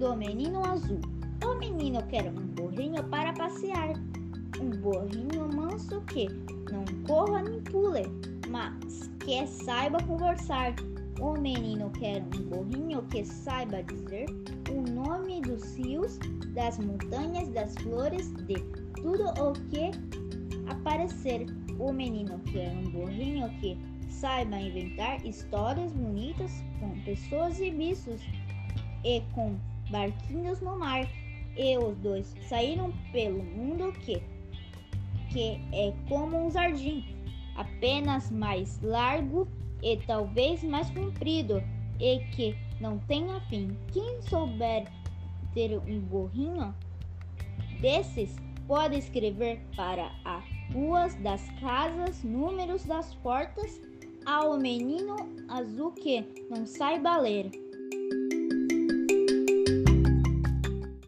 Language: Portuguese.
do menino azul. O menino quer um burrinho para passear, um burrinho manso que não corra nem pule, mas que saiba conversar. O menino quer um burrinho que saiba dizer o nome dos rios, das montanhas, das flores, de tudo o que aparecer. O menino quer um burrinho que saiba inventar histórias bonitas pessoas e bichos e com barquinhos no mar. E os dois saíram pelo mundo que, que é como um jardim, apenas mais largo e talvez mais comprido, e que não tenha fim. Quem souber ter um burrinho desses pode escrever para as ruas das casas, números das portas ao menino azul que não saiba ler.